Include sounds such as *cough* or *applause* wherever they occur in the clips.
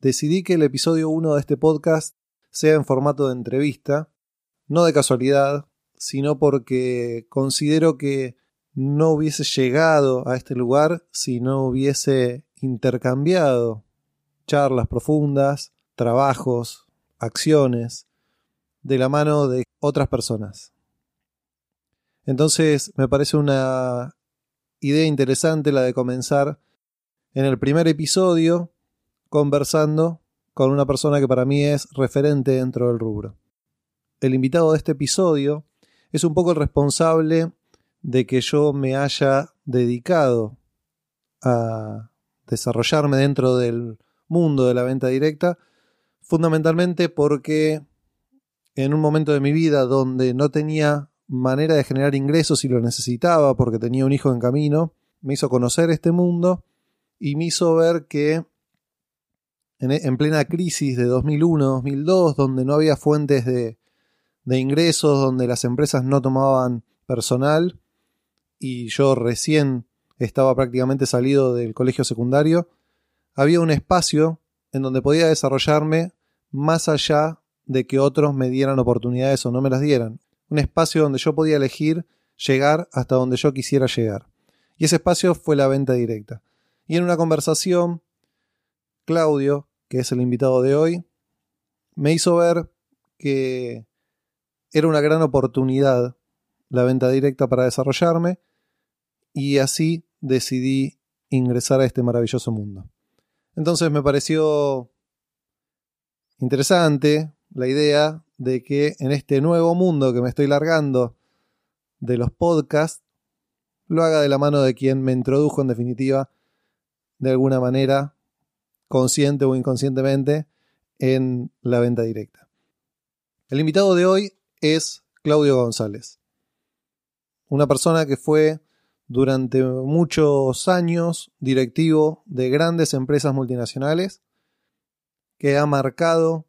decidí que el episodio 1 de este podcast sea en formato de entrevista, no de casualidad, sino porque considero que no hubiese llegado a este lugar si no hubiese intercambiado charlas profundas, trabajos, acciones, de la mano de otras personas. Entonces me parece una idea interesante la de comenzar en el primer episodio conversando con una persona que para mí es referente dentro del rubro. El invitado de este episodio es un poco el responsable de que yo me haya dedicado a desarrollarme dentro del mundo de la venta directa, fundamentalmente porque en un momento de mi vida donde no tenía manera de generar ingresos y lo necesitaba porque tenía un hijo en camino, me hizo conocer este mundo y me hizo ver que en, plena crisis de 2001-2002, donde no había fuentes de, de ingresos, donde las empresas no tomaban personal y yo recién estaba prácticamente salido del colegio secundario, había un espacio en donde podía desarrollarme más allá de que otros me dieran oportunidades o no me las dieran. Un espacio donde yo podía elegir llegar hasta donde yo quisiera llegar. Y ese espacio fue la venta directa. Y en una conversación Claudio, que es el invitado de hoy, me hizo ver que era una gran oportunidad la venta directa para desarrollarme y así decidí ingresar a este maravilloso mundo. Entonces me pareció interesante la idea de que en este nuevo mundo que me estoy largando de los podcasts, lo haga de la mano de quien me introdujo en definitiva de alguna manera consciente o inconscientemente, en la venta directa. El invitado de hoy es Claudio González, una persona que fue durante muchos años directivo de grandes empresas multinacionales, que ha marcado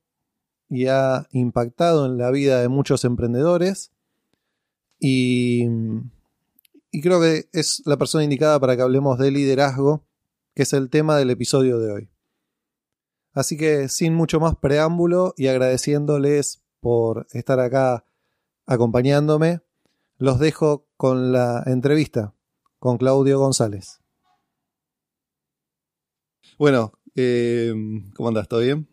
y ha impactado en la vida de muchos emprendedores y, creo que es la persona indicada para que hablemos de liderazgo, que es el tema del episodio de hoy. Así que sin mucho más preámbulo y agradeciéndoles por estar acá acompañándome, los dejo con la entrevista con Claudio González. Bueno, eh, ¿cómo andas? ¿Todo bien?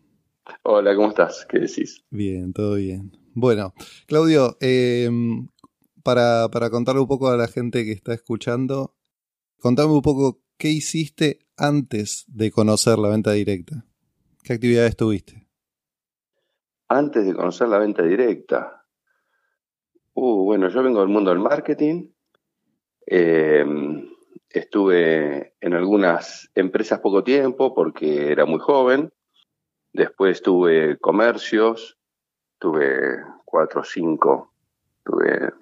Hola, ¿cómo estás? ¿Qué decís? Bien, todo bien. Bueno, Claudio, eh, para, para contarle un poco a la gente que está escuchando, contame un poco qué hiciste antes de conocer la venta directa. ¿Qué actividades tuviste? Antes de conocer la venta directa. Uh, bueno, yo vengo del mundo del marketing. Em, estuve en algunas empresas poco tiempo porque era muy joven. Después tuve comercios, tuve cuatro o cinco. Tuve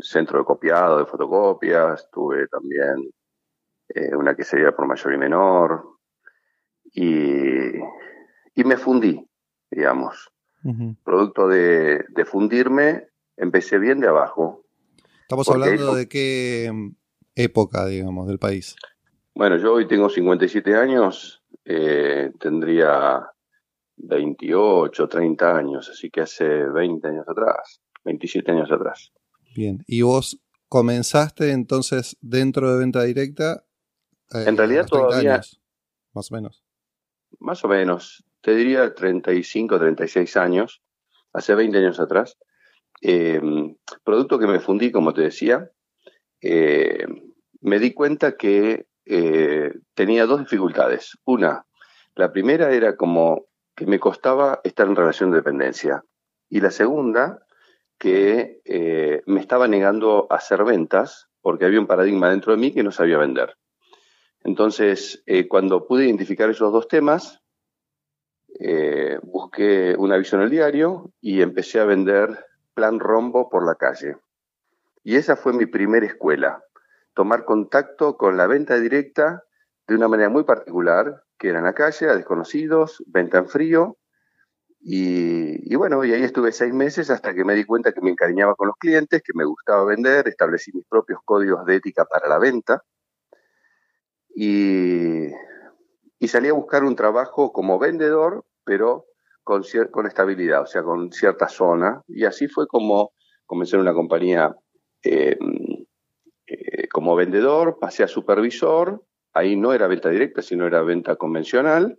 centro de copiado de fotocopias, tuve también eh, una que sería por mayor y menor. Y y me fundí, digamos. Producto de, fundirme, empecé bien de abajo. Estamos hablando de qué mm, época, digamos, del país. Bueno, yo hoy tengo 57 años, eh, tendría 28, 30 años, así que hace 20 años atrás, 27 años atrás. Bien, ¿y vos comenzaste entonces dentro de venta directa? Eh, en realidad todavía... más o menos. Más o menos te diría 35, 36 años, hace 20 años atrás. Eh, producto que me fundí, como te decía, eh, me di cuenta que eh, tenía dos dificultades. Una, la primera era como que me costaba estar en relación de dependencia. Y la segunda, que me estaba negando a hacer ventas porque había un paradigma dentro de mí que no sabía vender. Entonces, cuando pude identificar esos dos temas, eh, busqué un aviso en el diario y empecé a vender plan rombo por la calle. Y esa fue mi primera escuela, tomar contacto con la venta directa de una manera muy particular, que era en la calle, a desconocidos, venta en frío. Y, y, bueno, y ahí estuve seis meses hasta que me di cuenta que me encariñaba con los clientes, que me gustaba vender, establecí mis propios códigos de ética para la venta. Y, salí a buscar un trabajo como vendedor, pero con, con estabilidad, o sea, con cierta zona. Y así fue como comencé en una compañía eh, eh, como vendedor, pasé a supervisor, ahí no era venta directa, sino era venta convencional.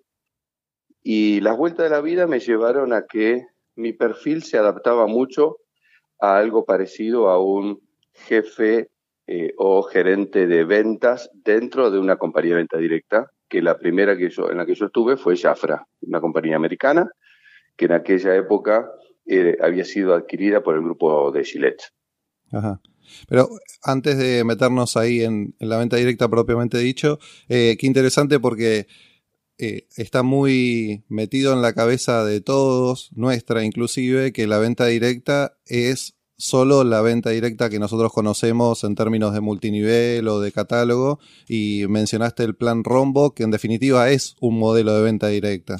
Y las vueltas de la vida me llevaron a que mi perfil se adaptaba mucho a algo parecido a un jefe eh, o gerente de ventas dentro de una compañía de venta directa, que la primera que yo, en la que yo estuve fue Jafra, una compañía americana que en aquella época eh, había sido adquirida por el grupo de Gillette. Ajá. Pero antes de meternos ahí en, la venta directa propiamente dicho, eh, qué interesante porque está muy metido en la cabeza de todos, nuestra inclusive, que la venta directa es solo la venta directa que nosotros conocemos en términos de multinivel o de catálogo y mencionaste el plan Rombo, que en definitiva es un modelo de venta directa.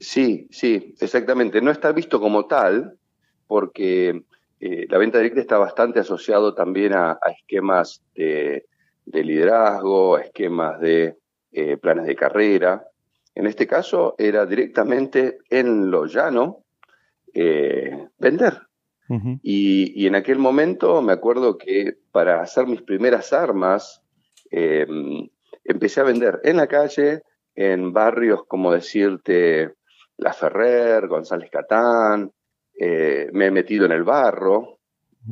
Sí, sí, exactamente. No está visto como tal porque eh, la venta directa está bastante asociado también a, esquemas de, liderazgo, a esquemas de eh, planes de carrera. En este caso era directamente en lo llano eh, vender. Y, en aquel momento me acuerdo que para hacer mis primeras armas em, empecé a vender en la calle, en barrios como decirte La Ferrer, González Catán, eh, me he metido en el barro,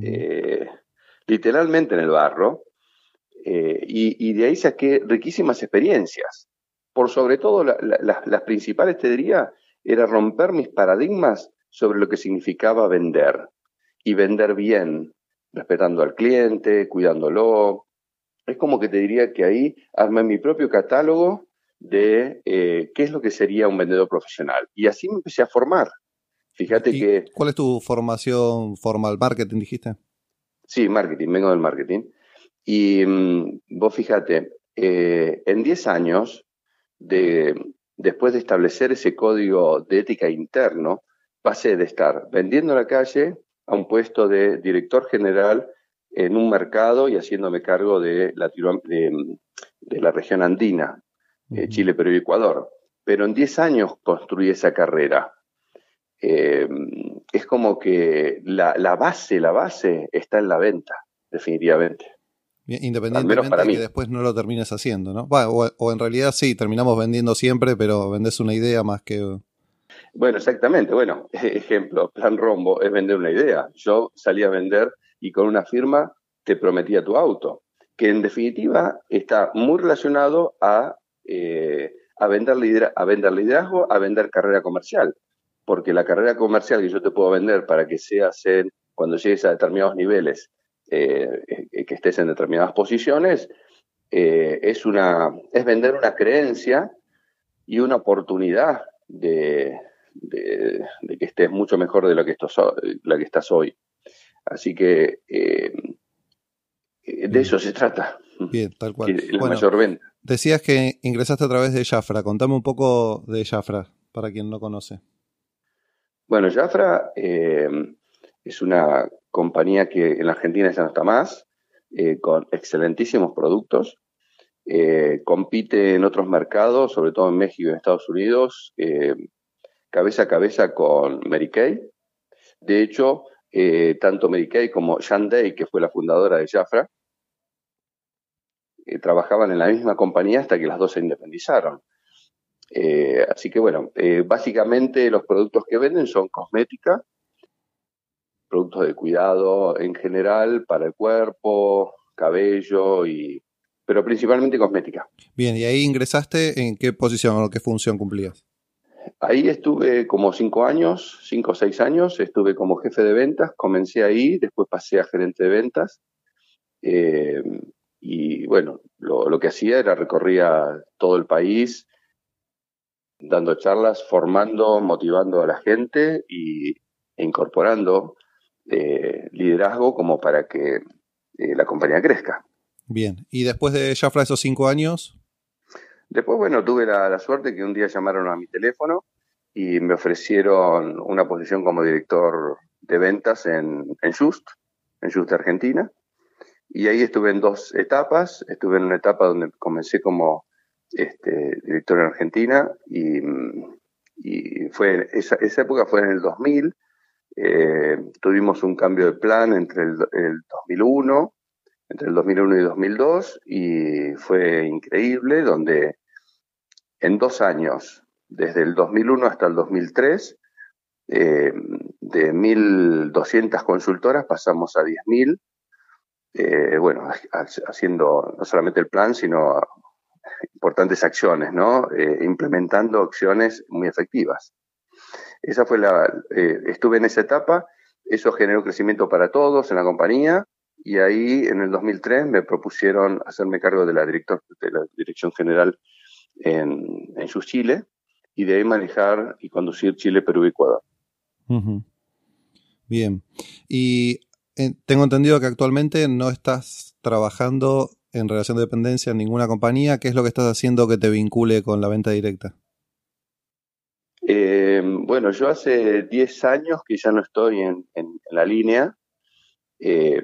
eh, literalmente en el barro, eh, y, de ahí saqué riquísimas experiencias. Por sobre todo, las principales, te diría, era romper mis paradigmas sobre lo que significaba vender, y vender bien, respetando al cliente, cuidándolo. Es como que te diría que ahí armé mi propio catálogo de qué es lo que sería un vendedor profesional. Y así me empecé a formar. Fíjate que... ¿Cuál es tu formación formal? ¿Marketing dijiste? Sí, marketing, vengo del marketing. Y mm, vos fíjate, eh, en 10 años, de, después de establecer ese código de ética interno, pasé de estar vendiendo en la calle a un puesto de director general en un mercado y haciéndome cargo de la, de, la región andina, eh, Chile, Perú y Ecuador. Pero en 10 años construí esa carrera eh, es como que la, base, la base está en la venta, definitivamente. independientemente de que después no lo termines haciendo, ¿no? o, en realidad sí, terminamos vendiendo siempre, pero vendes una idea más que... Bueno, exactamente. Bueno, *laughs* ejemplo, Plan Rombo es vender una idea. Yo salí a vender y con una firma te prometía tu auto, que en definitiva está muy relacionado a, eh, a, vender, a vender liderazgo, a vender carrera comercial porque la carrera comercial que yo te puedo vender para que seas en, cuando llegues a determinados niveles, eh, que estés en determinadas posiciones, eh, es, una, es vender una creencia y una oportunidad de, de, que estés mucho mejor de lo que, esto la que estás hoy. Así que de eso se trata. Bien, tal cual. *laughs* La mayor venta. Decías que ingresaste a través de Jafra. Contame un poco de Jafra, para quien no conoce. Bueno, Jafra eh, es una compañía que en la Argentina ya no está más, eh, con excelentísimos productos. Eh, compite en otros mercados, sobre todo en México y en Estados Unidos, cabeza a cabeza con Mary Kay. De hecho, tanto Mary Kay como Shan Day, que fue la fundadora de Jafra, trabajaban en la misma compañía hasta que las dos se independizaron. Eh, así que bueno, eh, básicamente los productos que venden son cosmética, productos de cuidado en general para el cuerpo, cabello y pero principalmente cosmética. Bien, y ahí ingresaste en qué posición o qué función cumplías? Ahí estuve como cinco años, cinco o seis años, estuve como jefe de ventas, comencé ahí, después pasé a gerente de ventas. Eh, y bueno, lo, que hacía era recorría todo el país, dando charlas, formando, motivando a la gente y, e incorporando eh, liderazgo como para que eh, la compañía crezca. Bien, y después de Jafra esos cinco años. Después, bueno, tuve la, suerte que un día llamaron a mi teléfono y me ofrecieron una posición como director de ventas en, Just, en Just Argentina. Y ahí estuve en dos etapas. Estuve en una etapa donde comencé como este, director en Argentina y, fue esa, esa época fue en el 2000. Eh, tuvimos un cambio de plan entre el, el 2001 entre el 2001 y 2002 y fue increíble, donde en dos años, desde el 2001 hasta el 2003, eh, de 1.200 consultoras pasamos a 10.000, eh, bueno, haciendo no solamente el plan, sino importantes acciones, ¿no? Eh, implementando acciones muy efectivas. Esa fue la, estuve en esa etapa, eso generó crecimiento para todos en la compañía, y ahí en el 2003 me propusieron hacerme cargo de la, director, de la dirección general en, en su Chile y de ahí manejar y conducir Chile, Perú y Ecuador. Bien. Y eh, tengo entendido que actualmente no estás trabajando en relación de dependencia en ninguna compañía. ¿Qué es lo que estás haciendo que te vincule con la venta directa? Eh, bueno, yo hace 10 años que ya no estoy en, en, la línea. Eh,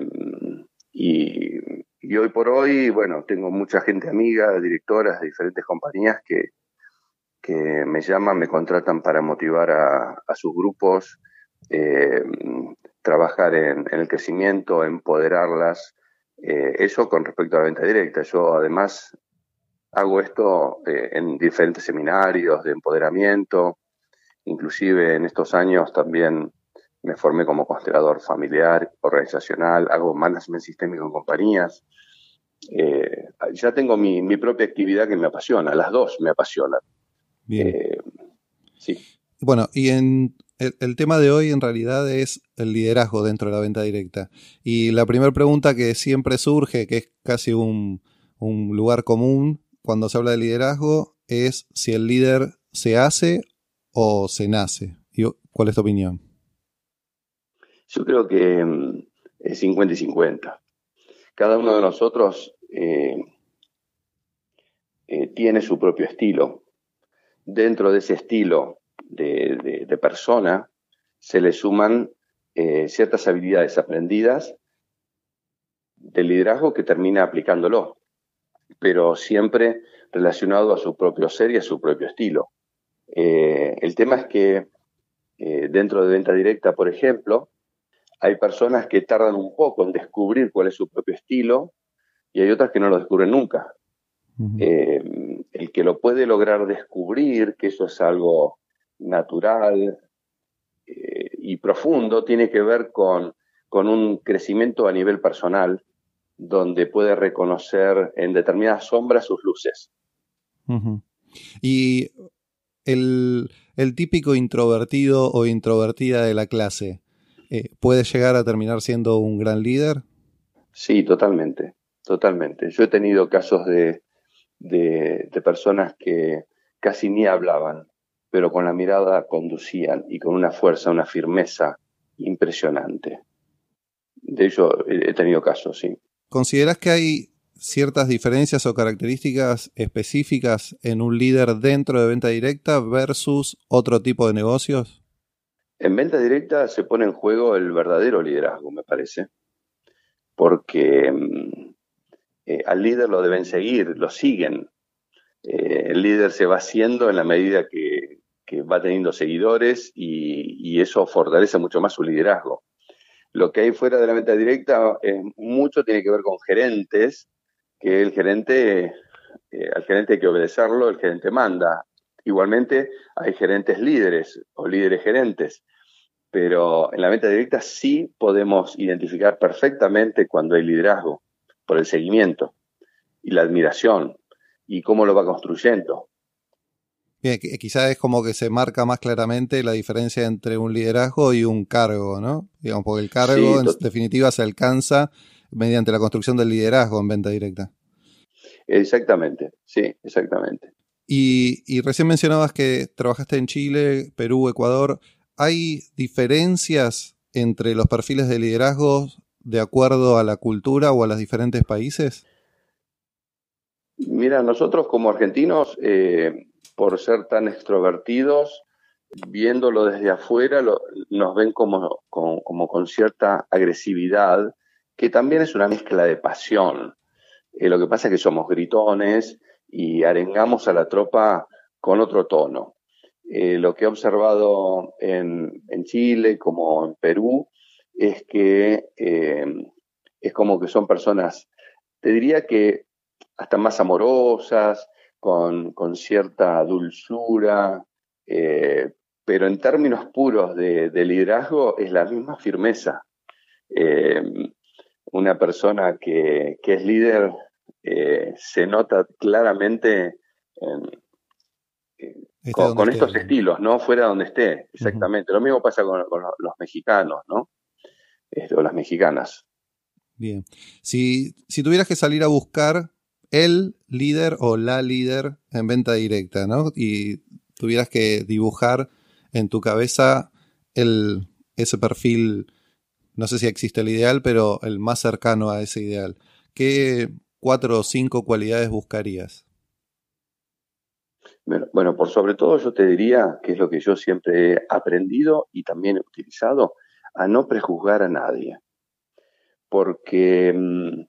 y, hoy por hoy, bueno, tengo mucha gente amiga, directoras de diferentes compañías que, que me llaman, me contratan para motivar a, sus grupos, eh, trabajar en, el crecimiento, empoderarlas. Eh, eso con respecto a la venta directa. Yo además hago esto eh, en diferentes seminarios de empoderamiento, inclusive en estos años también me formé como constelador familiar, organizacional, hago management sistémico en compañías. Eh, ya tengo mi, propia actividad que me apasiona, las dos me apasionan. Bien. Eh, sí. Bueno, y en el, tema de hoy en realidad es el liderazgo dentro de la venta directa. Y la primera pregunta que siempre surge, que es casi un, un lugar común cuando se habla de liderazgo, es si el líder se hace o se nace. ¿Cuál es tu opinión? Yo creo que mm, es 50 y 50. Cada uno de nosotros eh, eh, tiene su propio estilo. Dentro de ese estilo de, persona se le suman eh, ciertas habilidades aprendidas de liderazgo que termina aplicándolo, pero siempre relacionado a su propio ser y a su propio estilo. el tema es que dentro de venta directa, por ejemplo, hay personas que tardan un poco en descubrir cuál es su propio estilo y hay otras que no lo descubren nunca. Eh, el que lo puede lograr descubrir, que eso es algo natural eh, y profundo, tiene que ver con, con, un crecimiento a nivel personal, donde puede reconocer en determinadas sombras sus luces. Y el, el típico introvertido o introvertida de la clase, eh, ¿puede llegar a terminar siendo un gran líder? Sí, totalmente, totalmente. Yo he tenido casos de, de, personas que casi ni hablaban, pero con la mirada conducían y con una fuerza, una firmeza impresionante. De ello he tenido casos, sí. ¿Consideras que hay ciertas diferencias o características específicas en un líder dentro de venta directa versus otro tipo de negocios? En venta directa se pone en juego el verdadero liderazgo, me parece, porque mm, eh, al líder lo deben seguir, lo siguen. Eh, el líder se va haciendo en la medida que, va teniendo seguidores y, eso fortalece mucho más su liderazgo. Lo que hay fuera de la venta directa mucho tiene que ver con gerentes, que el gerente, eh, al gerente hay que obedecerlo, el gerente manda. Igualmente hay gerentes líderes o líderes gerentes pero en la venta directa sí podemos identificar perfectamente cuando hay liderazgo, por el seguimiento y la admiración y cómo lo va construyendo. Bien, quizás es como que se marca más claramente la diferencia entre un liderazgo y un cargo, ¿no? Digamos, porque el cargo en definitiva se alcanza mediante la construcción del liderazgo en venta directa. Exactamente, sí, exactamente. Y, recién mencionabas que trabajaste en Chile, Perú, Ecuador. ¿Hay diferencias entre los perfiles de liderazgo de acuerdo a la cultura o a los diferentes países? Mira, nosotros como argentinos, eh, por ser tan extrovertidos, viéndolo desde afuera, nos ven como, con cierta agresividad, que también es una mezcla de pasión. Eh, lo que pasa es que somos gritones y arengamos a la tropa con otro tono. Eh, lo que he observado en, Chile como en Perú es que eh, es como que son personas, te diría que hasta más amorosas, con, cierta dulzura, eh, pero en términos puros de, liderazgo es la misma firmeza. una persona que, que es líder se nota claramente con, estos estilos, ¿no? Fuera donde esté, exactamente. Lo mismo pasa con, los, mexicanos, ¿no? Este, o las mexicanas. Bien. Si, si tuvieras que salir a buscar el líder o la líder en venta directa, ¿no? Y tuvieras que dibujar en tu cabeza el, ese perfil, no sé si existe el ideal, pero el más cercano a ese ideal. ¿Qué, cuatro o cinco cualidades buscarías? Bueno, por sobre todo yo te diría, que es lo que yo siempre he aprendido y también he utilizado, a no prejuzgar a nadie. Porque mm,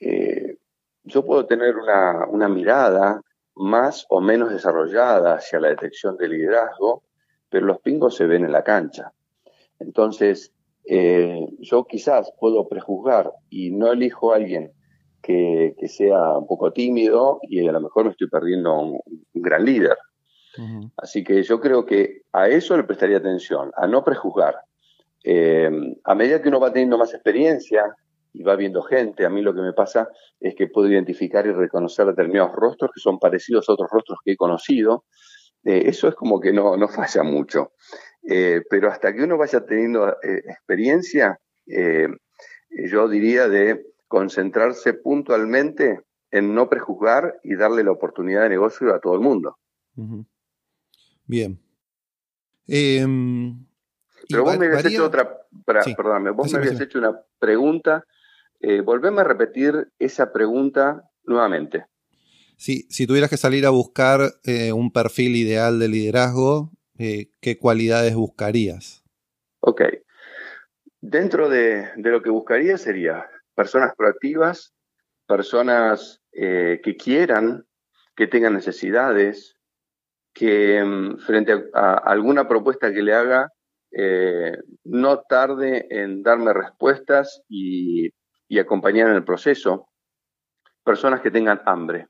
eh, yo puedo tener una, mirada más o menos desarrollada hacia la detección del liderazgo, pero los pingos se ven en la cancha. Entonces, eh, yo quizás puedo prejuzgar y no elijo a alguien que, sea un poco tímido y a lo mejor me estoy perdiendo un, gran líder. Así que yo creo que a eso le prestaría atención, a no prejuzgar. Eh, a medida que uno va teniendo más experiencia y va viendo gente, a mí lo que me pasa es que puedo identificar y reconocer determinados rostros que son parecidos a otros rostros que he conocido. Eh, eso es como que no, no *laughs* falla mucho. Eh, pero hasta que uno vaya teniendo experiencia, yo diría de concentrarse puntualmente en no prejuzgar y darle la oportunidad de negocio a todo el mundo. Bien. Em, Pero vos me habías hecho otra, vos me habías hecho una pregunta. Eh, volveme a repetir esa pregunta nuevamente. Sí, si tuvieras que salir a buscar eh, un perfil ideal de liderazgo, eh, ¿qué cualidades buscarías? Ok. Dentro de, de, lo que buscaría sería personas proactivas, personas eh, que quieran, que tengan necesidades, que mm, frente a, alguna propuesta que le haga, eh, no tarde en darme respuestas y, acompañar en el proceso. Personas que tengan hambre.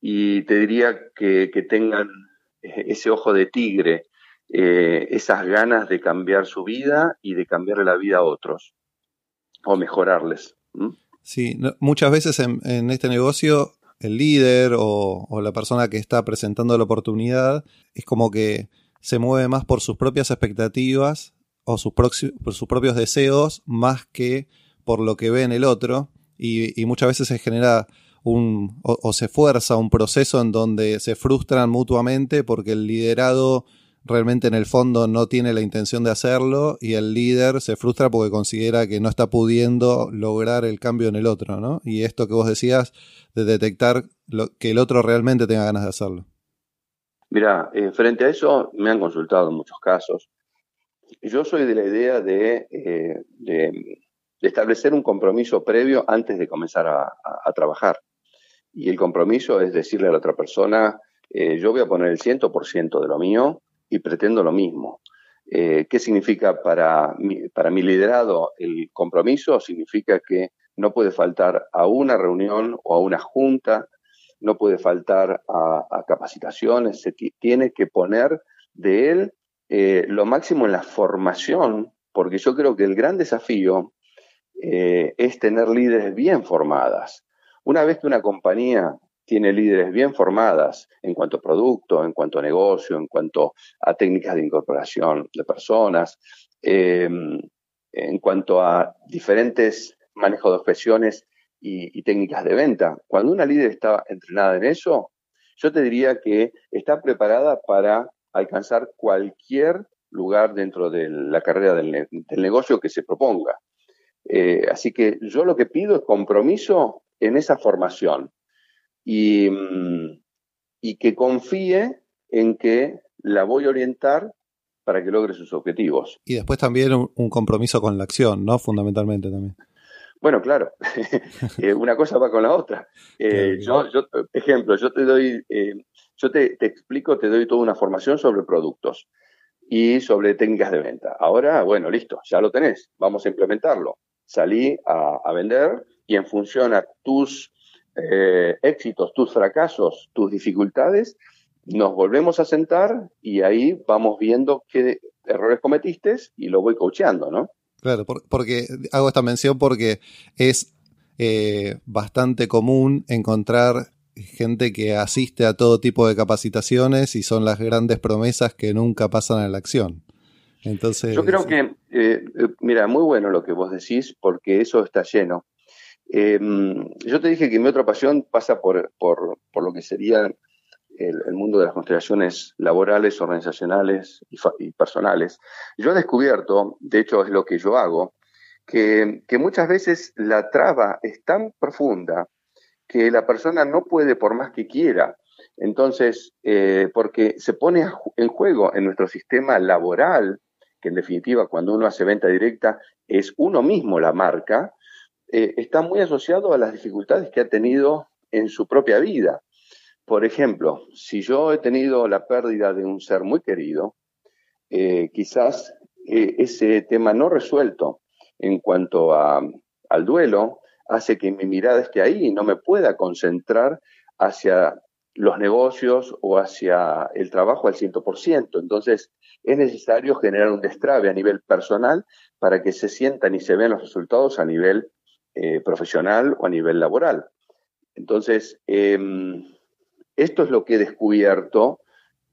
Y te diría que, tengan eh, ese ojo de tigre, esas ganas de cambiar su vida y de cambiarle la vida a otros o mejorarles. ¿Mm? Sí, muchas veces en, este negocio el líder o, la persona que está presentando la oportunidad es como que se mueve más por sus propias expectativas o sus, por sus propios deseos más que por lo que ve en el otro y, muchas veces se genera un o, se fuerza un proceso en donde se frustran mutuamente porque el liderado realmente en el fondo no tiene la intención de hacerlo y el líder se frustra porque considera que no está pudiendo lograr el cambio en el otro, ¿no? Y esto que vos decías de detectar que el otro realmente tenga ganas de hacerlo. Mira, eh, frente a eso me han consultado en muchos casos. Yo soy de la idea de, eh, establecer un compromiso previo antes de comenzar a, trabajar. Y el compromiso es decirle a la otra persona, eh, yo voy a poner el 100% de lo mío, y pretendo lo mismo. Eh, ¿Qué significa para mi, para mi liderado el compromiso? Significa que no puede faltar a una reunión o a una junta, no puede faltar a, capacitaciones, se tiene que poner de él eh, lo máximo en la formación, porque yo creo que el gran desafío eh, es tener líderes bien formadas. Una vez que una compañía tiene líderes bien formadas en cuanto a producto, en cuanto a negocio, en cuanto a técnicas de incorporación de personas, em, en cuanto a diferentes manejos de objeciones y, técnicas de venta. Cuando una líder está entrenada en eso, yo te diría que está preparada para alcanzar cualquier lugar dentro de la carrera del, negocio que se proponga. Eh, así que yo lo que pido es compromiso en esa formación y, mm, y que confíe en que la voy a orientar para que logre sus objetivos. Y después también un, compromiso con la acción, ¿no? Fundamentalmente también. Bueno, claro, *laughs* eh, una cosa va con la otra. Eh, yo, ejemplo, yo te doy, eh, yo te, explico, te doy toda una formación sobre productos y sobre técnicas de venta. Ahora, bueno, listo, ya lo tenés, vamos a implementarlo. Salí a, a vender y en función a tus éxitos, tus fracasos, tus dificultades, nos volvemos a sentar y ahí vamos viendo qué errores cometiste y lo voy coacheando, ¿no? Claro, porque hago esta mención porque es eh, bastante común encontrar gente que asiste a todo tipo de capacitaciones y son las grandes promesas que nunca pasan a la acción. Entonces, Yo creo que, eh, eh, mira, muy bueno lo que vos decís, porque eso está lleno. Em, yo te dije que mi otra pasión pasa por, por, por lo que sería el, mundo de las constelaciones laborales, organizacionales y, personales. Yo he descubierto, de hecho es lo que yo hago, que, muchas veces la traba es tan profunda que la persona no puede por más que quiera. Entonces, eh, porque se pone en juego en nuestro sistema laboral, que en definitiva cuando uno hace venta directa es uno mismo la marca, eh, está muy asociado a las dificultades que ha tenido en su propia vida. Por ejemplo, si yo he tenido la pérdida de un ser muy querido, eh, quizás eh, ese tema no resuelto en cuanto al duelo hace que mi mirada esté ahí y no me pueda concentrar hacia los negocios o hacia el trabajo al 100%. Entonces, es necesario generar un destrave a nivel personal para que se sientan y se vean los resultados a nivel eh, profesional o a nivel laboral. Entonces, em, esto es lo que he descubierto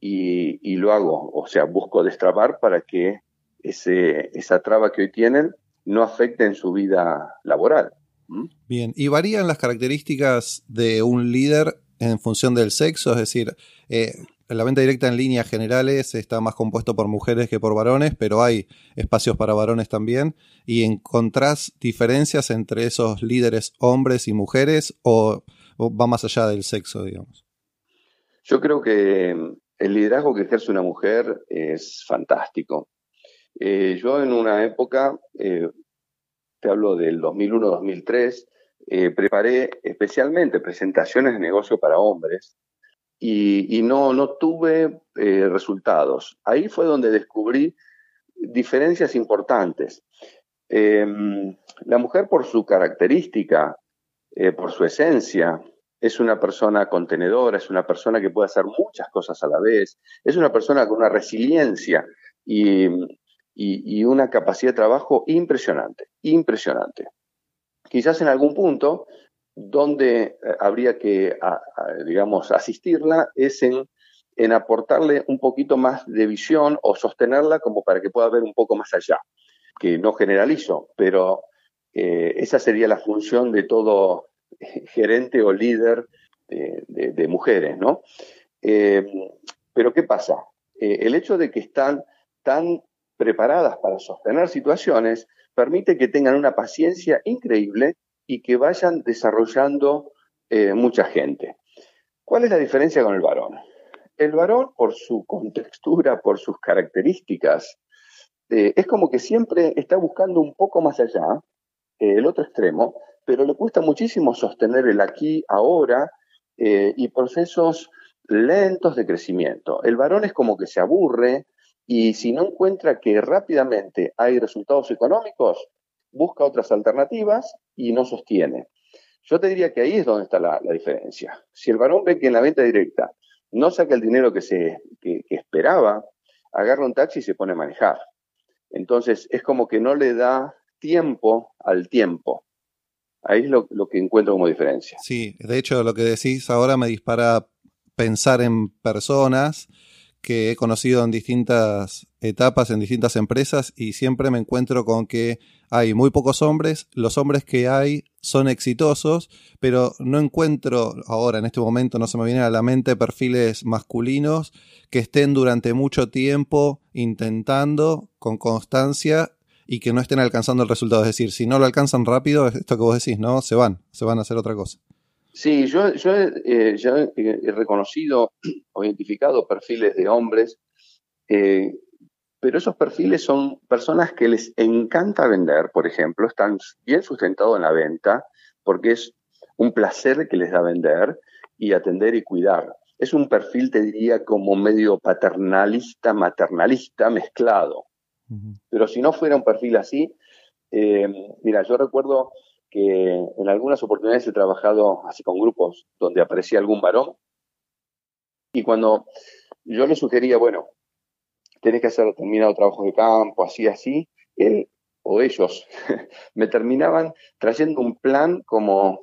y, lo hago, o sea, busco destrabar para que esa traba que hoy tienen no afecte en su vida laboral. Bien, ¿y varían las características de un líder en función del sexo? Es decir, eh, la venta directa en líneas generales está más compuesto por mujeres que por varones, pero hay espacios para varones también. ¿Y encontrás diferencias entre esos líderes hombres y mujeres o va más allá del sexo, digamos? Yo creo que mm, el liderazgo que ejerce una mujer es fantástico. Eh, yo en una época, eh, te hablo del 2001-2003, eh, preparé especialmente presentaciones de negocio para hombres y, no, no tuve resultados. Ahí fue donde descubrí diferencias importantes. Em, la mujer por su característica, por su esencia, es una persona contenedora, es una persona que puede hacer muchas cosas a la vez, es una persona con una resiliencia y, una capacidad de trabajo impresionante, impresionante. Quizás en algún punto donde eh, habría que, digamos, asistirla es en, en aportarle un poquito más de visión o sostenerla como para que pueda ver un poco más allá, que no generalizo, pero eh, esa sería la función de todo gerente o líder de, mujeres, ¿no? Eh, pero ¿qué pasa? Eh, el hecho de que están tan preparadas para sostener situaciones permite que tengan una paciencia increíble y que vayan desarrollando eh, mucha gente. ¿Cuál es la diferencia con el varón? El varón, por su contextura, por sus características, es como que siempre está buscando un poco más allá, el otro extremo, pero le cuesta muchísimo sostener el aquí, ahora eh, y procesos lentos de crecimiento. El varón es como que se aburre y si no encuentra que rápidamente hay resultados económicos, busca otras alternativas y no sostiene. Yo te diría que ahí es donde está la, diferencia. Si el varón ve que en la venta directa no saca el dinero que, se, que esperaba, agarra un taxi y se pone a manejar. Entonces es como que no le da tiempo al tiempo. Ahí es lo, que encuentro como diferencia. Sí, de hecho lo que decís ahora me dispara pensar en personas que he conocido en distintas etapas, en distintas empresas, y siempre me encuentro con que hay muy pocos hombres, los hombres que hay son exitosos, pero no encuentro ahora, en este momento, no se me vienen a la mente perfiles masculinos que estén durante mucho tiempo intentando con constancia y que no estén alcanzando el resultado. Es decir, si no lo alcanzan rápido, es esto que vos decís, ¿no? Se van, se van a hacer otra cosa. Sí, yo, yo eh, ya he reconocido *clears throat* o identificado perfiles de hombres, eh, pero esos perfiles son personas que les encanta vender, por ejemplo, están bien sustentados en la venta, porque es un placer que les da vender y atender y cuidar. Es un perfil, te diría, como medio paternalista, maternalista, mezclado. Pero si no fuera un perfil así, eh, mira, yo recuerdo que en algunas oportunidades he trabajado así con grupos donde aparecía algún varón. Y cuando yo le sugería, bueno, tenés que hacer determinado trabajo de campo, así, así, él o ellos *laughs* me terminaban trayendo un plan como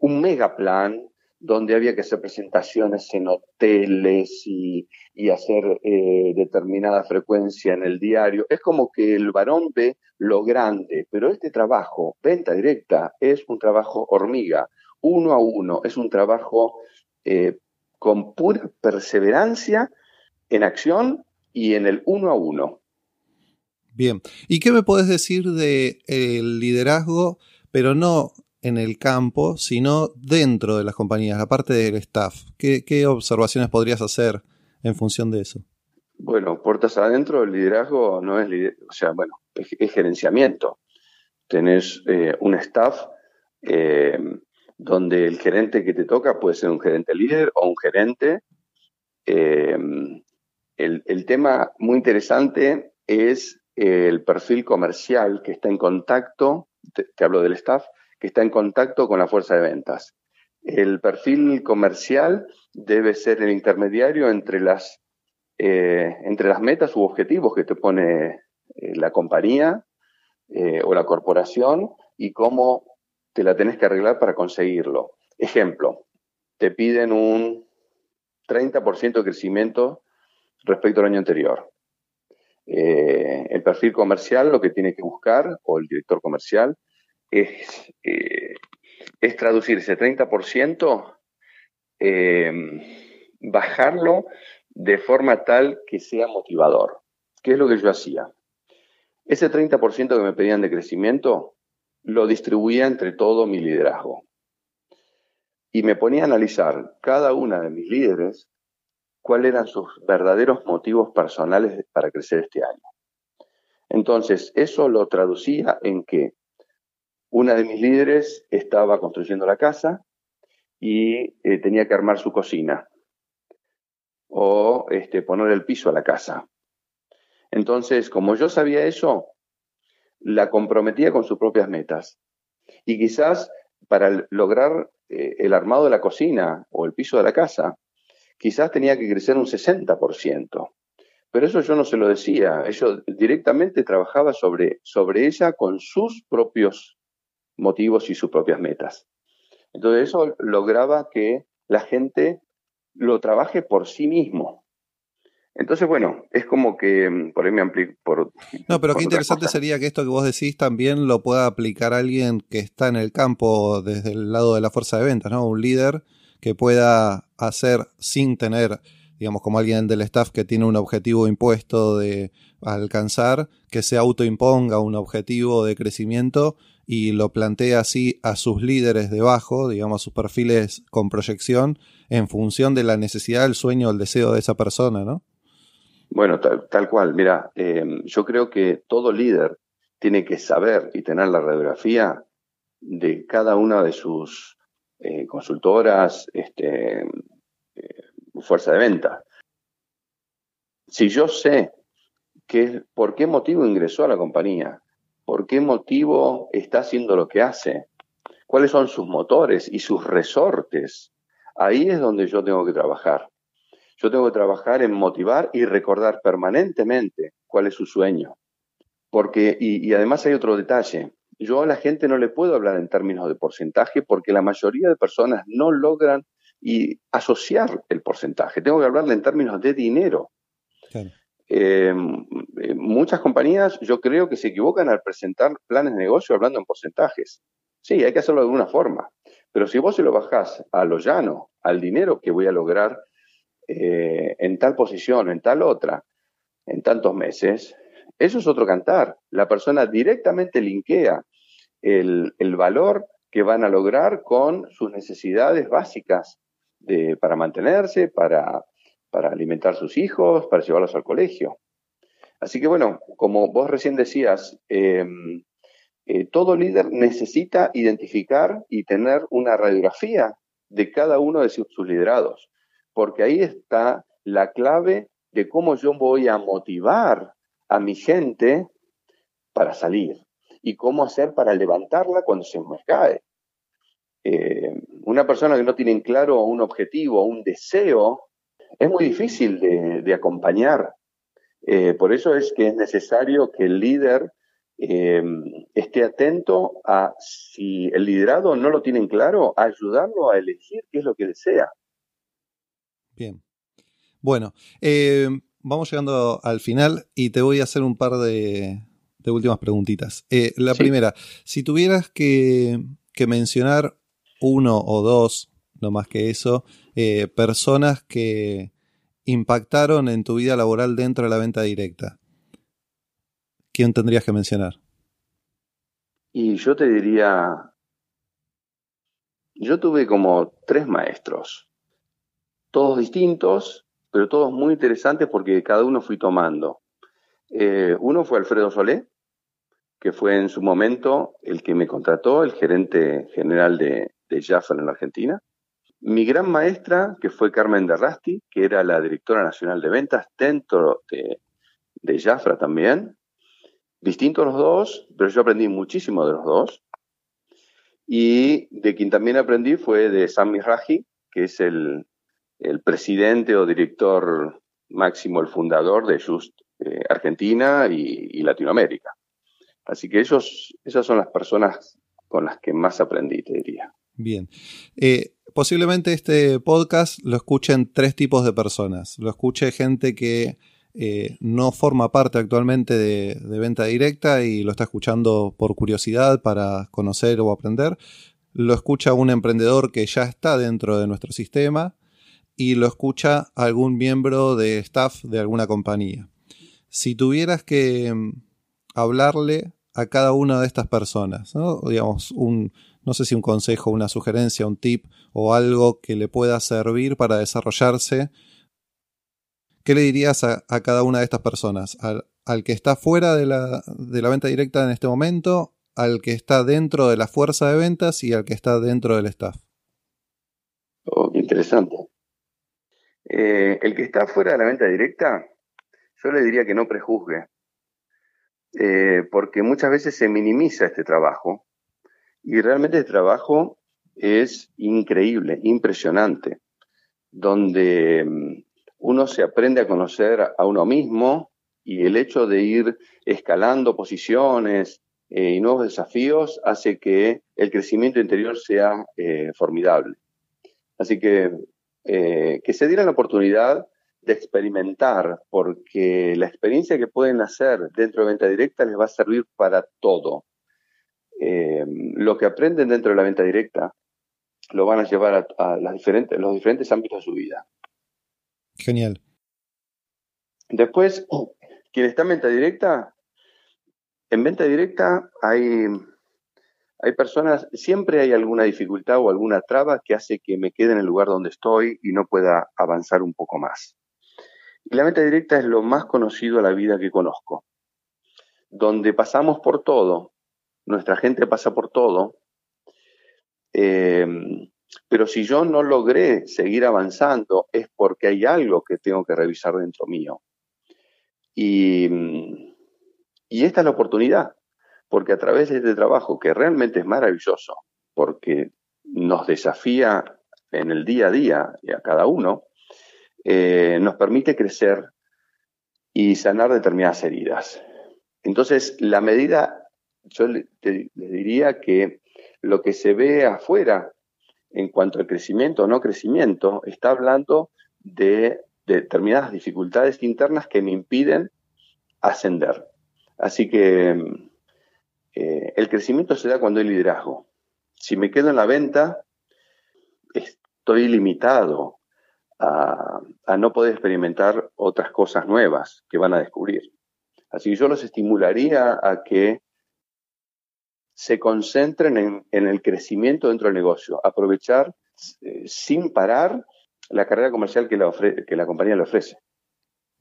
un mega plan donde había que hacer presentaciones en hoteles y, hacer eh, determinada frecuencia en el diario. Es como que el varón ve lo grande, pero este trabajo, venta directa, es un trabajo hormiga, uno a uno, es un trabajo eh, con pura perseverancia en acción y en el uno a uno. Bien, ¿y qué me puedes decir del liderazgo, pero no en el campo, sino dentro de las compañías, la parte del staff. ¿Qué, observaciones podrías hacer en función de eso? Bueno, puertas adentro, el liderazgo no es, o sea, bueno, es, gerenciamiento. Tenés eh, un staff eh, donde el gerente que te toca puede ser un gerente líder o un gerente. Eh, el, tema muy interesante es el perfil comercial que está en contacto, te hablo del staff, está en contacto con la fuerza de ventas. El perfil comercial debe ser el intermediario entre las, eh, entre las metas u objetivos que te pone eh, la compañía eh, o la corporación y cómo te la tenés que arreglar para conseguirlo. Ejemplo, te piden un 30% de crecimiento respecto al año anterior. el perfil comercial lo que tiene que buscar, o el director comercial, es, eh, es traducir ese 30%, eh, bajarlo de forma tal que sea motivador. ¿Qué es lo que yo hacía? Ese 30% que me pedían de crecimiento lo distribuía entre todo mi liderazgo. Y me ponía a analizar cada una de mis líderes cuáles eran sus verdaderos motivos personales para crecer este año. Entonces, eso lo traducía en que una de mis líderes estaba construyendo la casa y eh, tenía que armar su cocina o este, poner el piso a la casa. Entonces, como yo sabía eso, la comprometía con sus propias metas. Y quizás para lograr eh, el armado de la cocina o el piso de la casa, quizás tenía que crecer un 60%. Pero eso yo no se lo decía, yo directamente trabajaba sobre, sobre ella con sus propios motivos y sus propias metas. Entonces eso lograba que la gente lo trabaje por sí mismo. Entonces, bueno, es como que mm, por ahí me amplié por... No, pero qué interesante sería que esto que vos decís también lo pueda aplicar alguien que está en el campo desde el lado de la fuerza de ventas, ¿no? Un líder que pueda hacer sin tener, digamos, como alguien del staff que tiene un objetivo impuesto de alcanzar, que se autoimponga un objetivo de crecimiento y lo plantea así a sus líderes debajo, digamos, sus perfiles con proyección, en función de la necesidad, el sueño, el deseo de esa persona, ¿no? Bueno, tal, cual. Mira, em, yo creo que todo líder tiene que saber y tener la radiografía de cada una de sus eh, consultoras, este, eh, fuerza de venta. Si yo sé que, por qué motivo ingresó a la compañía, por qué motivo está haciendo lo que hace, cuáles son sus motores y sus resortes. Ahí es donde yo tengo que trabajar. Yo tengo que trabajar en motivar y recordar permanentemente cuál es su sueño. Porque, y, además hay otro detalle. Yo a la gente no le puedo hablar en términos de porcentaje porque la mayoría de personas no logran asociar el porcentaje. Tengo que hablarle en términos de dinero. Eh, muchas compañías yo creo que se equivocan al presentar planes de negocio hablando en porcentajes. Sí, hay que hacerlo de alguna forma, pero si vos se lo bajás a lo llano, al dinero que voy a lograr eh, en tal posición, en tal otra, en tantos meses, eso es otro cantar. La persona directamente linkea el, el valor que van a lograr con sus necesidades básicas de, para mantenerse, para, para alimentar a sus hijos, para llevarlos al colegio. Así que bueno, como vos recién decías, em, eh, todo líder necesita identificar y tener una radiografía de cada uno de sus, liderados, porque ahí está la clave de cómo yo voy a motivar a mi gente para salir y cómo hacer para levantarla cuando se me cae. Eh, una persona que no tiene claro un objetivo, un deseo, es muy difícil de, acompañar. Eh, por eso es que es necesario que el líder eh, esté atento a si el liderado no lo tiene claro, ayudarlo a elegir qué es lo que desea. Bien. Bueno, vamos llegando al final y te voy a hacer un par de, de últimas preguntitas. Eh, la primera, si tuvieras que, mencionar uno o dos, no más que eso, eh, personas que impactaron en tu vida laboral dentro de la venta directa, ¿quién tendrías que mencionar? Y yo te diría, yo tuve como tres maestros, todos distintos, pero todos muy interesantes porque cada uno fui tomando. Eh, uno fue Alfredo Solé, que fue en su momento el que me contrató, el gerente general de, de Jafra en la Argentina. Mi gran maestra, que fue Carmen de Rasti, que era la directora nacional de ventas dentro de, de Jafra también. Distintos los dos, pero yo aprendí muchísimo de los dos. Y de quien también aprendí fue de Sami Raji, que es el, el presidente o director máximo, el fundador de Just eh, Argentina y Latinoamérica. Así que ellos, esas son las personas con las que más aprendí, te diría. Bien. Eh, posiblemente este podcast lo escuchen tres tipos de personas. Lo escuche gente que eh, no forma parte actualmente de, venta directa y lo está escuchando por curiosidad para conocer o aprender. Lo escucha un emprendedor que ya está dentro de nuestro sistema y lo escucha algún miembro de staff de alguna compañía. Si tuvieras que mm, hablarle a cada una de estas personas, ¿no? Digamos, un, no sé si un consejo, una sugerencia, un tip o algo que le pueda servir para desarrollarse. ¿Qué le dirías a, cada una de estas personas? Al, que está fuera de la, de la, venta directa en este momento, al que está dentro de la fuerza de ventas y al que está dentro del staff. Oh, interesante. Eh, el que está fuera de la venta directa, yo le diría que no prejuzgue. Eh, porque muchas veces se minimiza este trabajo y realmente el trabajo es increíble, impresionante, donde mm, uno se aprende a conocer a uno mismo y el hecho de ir escalando posiciones eh, y nuevos desafíos hace que el crecimiento interior sea eh, formidable. Así que que se diera la oportunidad de experimentar, porque la experiencia que pueden hacer dentro de venta directa les va a servir para todo. Eh, lo que aprenden dentro de la venta directa lo van a llevar a, las diferentes, los diferentes ámbitos de su vida. Genial. Después, quien está en venta directa, en venta directa hay, hay personas, siempre hay alguna dificultad o alguna traba que hace que me quede en el lugar donde estoy y no pueda avanzar un poco más. Y la venta directa es lo más conocido a la vida que conozco, donde pasamos por todo, nuestra gente pasa por todo, eh, pero si yo no logré seguir avanzando es porque hay algo que tengo que revisar dentro mío. Y, y esta es la oportunidad, porque a través de este trabajo, que realmente es maravilloso, porque nos desafía en el día a día y a cada uno, eh, nos permite crecer y sanar determinadas heridas. Entonces, la medida, yo le, diría que lo que se ve afuera en cuanto al crecimiento o no crecimiento, está hablando de, determinadas dificultades internas que me impiden ascender. Así que eh, el crecimiento se da cuando hay liderazgo. Si me quedo en la venta, estoy limitado a, a, no poder experimentar otras cosas nuevas que van a descubrir. Así que yo los estimularía a que se concentren en, el crecimiento dentro del negocio, aprovechar eh, sin parar la carrera comercial que la, que la compañía le ofrece.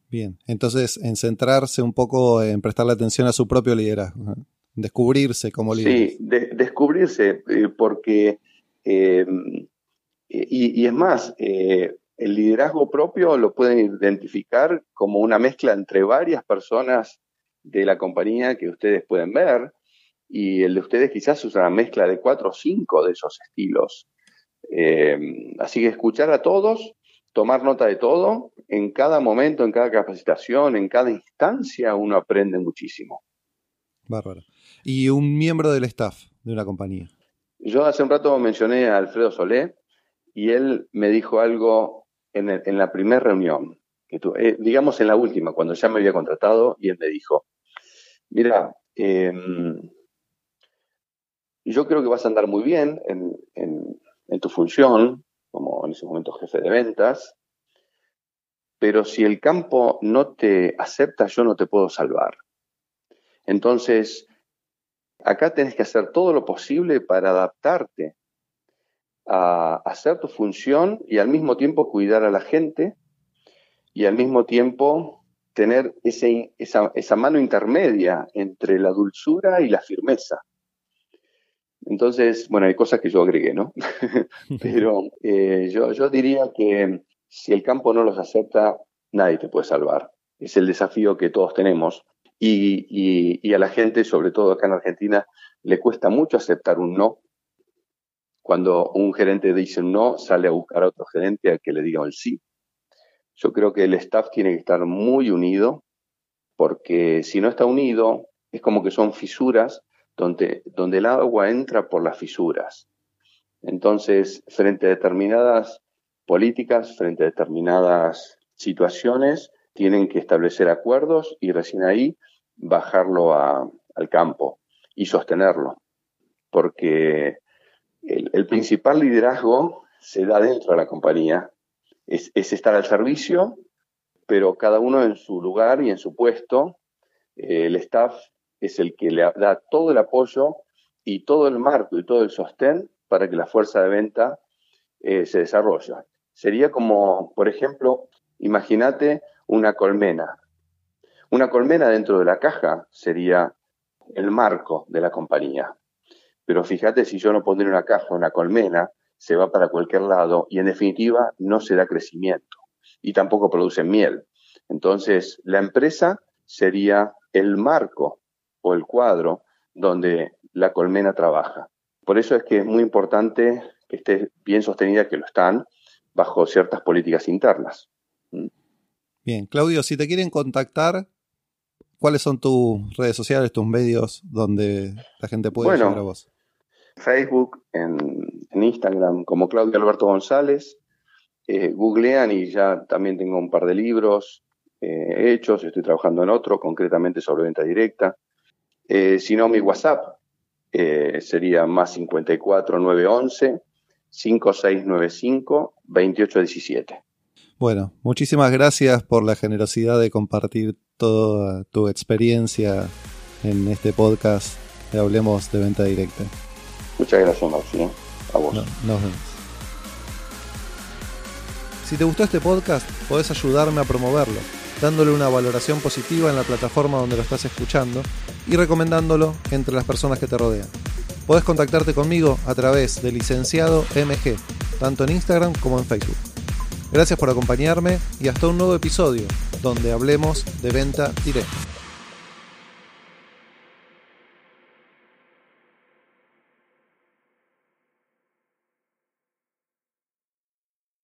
Bien, entonces en centrarse un poco en prestarle atención a su propio liderazgo, descubrirse como líder. Sí, descubrirse, eh, porque, eh, y, es más, el liderazgo propio lo pueden identificar como una mezcla entre varias personas de la compañía que ustedes pueden ver, y el de ustedes quizás es una mezcla de cuatro o cinco de esos estilos. Eh, así que escuchar a todos, tomar nota de todo, en cada momento, en cada capacitación, en cada instancia, uno aprende muchísimo. Bárbaro. ¿Y un miembro del staff de una compañía? Yo hace un rato mencioné a Alfredo Solé y él me dijo algo en, la primera reunión, que eh, digamos en la última, cuando ya me había contratado, y él me dijo, mira, eh, yo creo que vas a andar muy bien en, tu función, como en ese momento jefe de ventas, pero si el campo no te acepta, yo no te puedo salvar. Entonces, acá tenés que hacer todo lo posible para adaptarte a hacer tu función y al mismo tiempo cuidar a la gente y al mismo tiempo tener ese, esa, esa mano intermedia entre la dulzura y la firmeza. Entonces, bueno, hay cosas que yo agregué, ¿no? *laughs* Pero eh, yo, yo diría que si el campo no los acepta, nadie te puede salvar. Es el desafío que todos tenemos. Y, y, y, a la gente, sobre todo acá en Argentina, le cuesta mucho aceptar un no. Cuando un gerente dice un no, sale a buscar a otro gerente a que le diga el sí. Yo creo que el staff tiene que estar muy unido, porque si no está unido, es como que son fisuras donde, donde el agua entra por las fisuras. Entonces, frente a determinadas políticas, frente a determinadas situaciones, tienen que establecer acuerdos y recién ahí bajarlo al campo y sostenerlo. Porque el, principal liderazgo se da dentro de la compañía, es, estar al servicio, pero cada uno en su lugar y en su puesto. el staff es el que le da todo el apoyo y todo el marco y todo el sostén para que la fuerza de venta eh, se desarrolle. Sería como, por ejemplo, imagínate una colmena. Una colmena dentro de la caja sería el marco de la compañía. Pero fíjate, si yo no pondré una caja, una colmena, se va para cualquier lado y en definitiva no se da crecimiento y tampoco produce miel. Entonces, la empresa sería el marco o el cuadro donde la colmena trabaja. Por eso es que es muy importante que esté bien sostenida, que lo están, bajo ciertas políticas internas. ¿Mm? Bien, Claudio, si te quieren contactar, ¿cuáles son tus redes sociales, tus medios donde la gente puede llegar a vos? Facebook, en, Instagram como Claudio Alberto González, eh, googlean y ya también tengo un par de libros eh, hechos, estoy trabajando en otro, concretamente sobre venta directa. Eh, si no, mi WhatsApp eh, sería más 54 911 5695 2817. Bueno, muchísimas gracias por la generosidad de compartir toda tu experiencia en este podcast de Hablemos de Venta Directa. Muchas gracias, Maxi. A vos. nos vemos. Si te gustó este podcast, podés ayudarme a promoverlo dándole una valoración positiva en la plataforma donde lo estás escuchando y recomendándolo entre las personas que te rodean. Podés contactarte conmigo a través de licenciado MG, tanto en Instagram como en Facebook. Gracias por acompañarme y hasta un nuevo episodio donde hablemos de venta directa.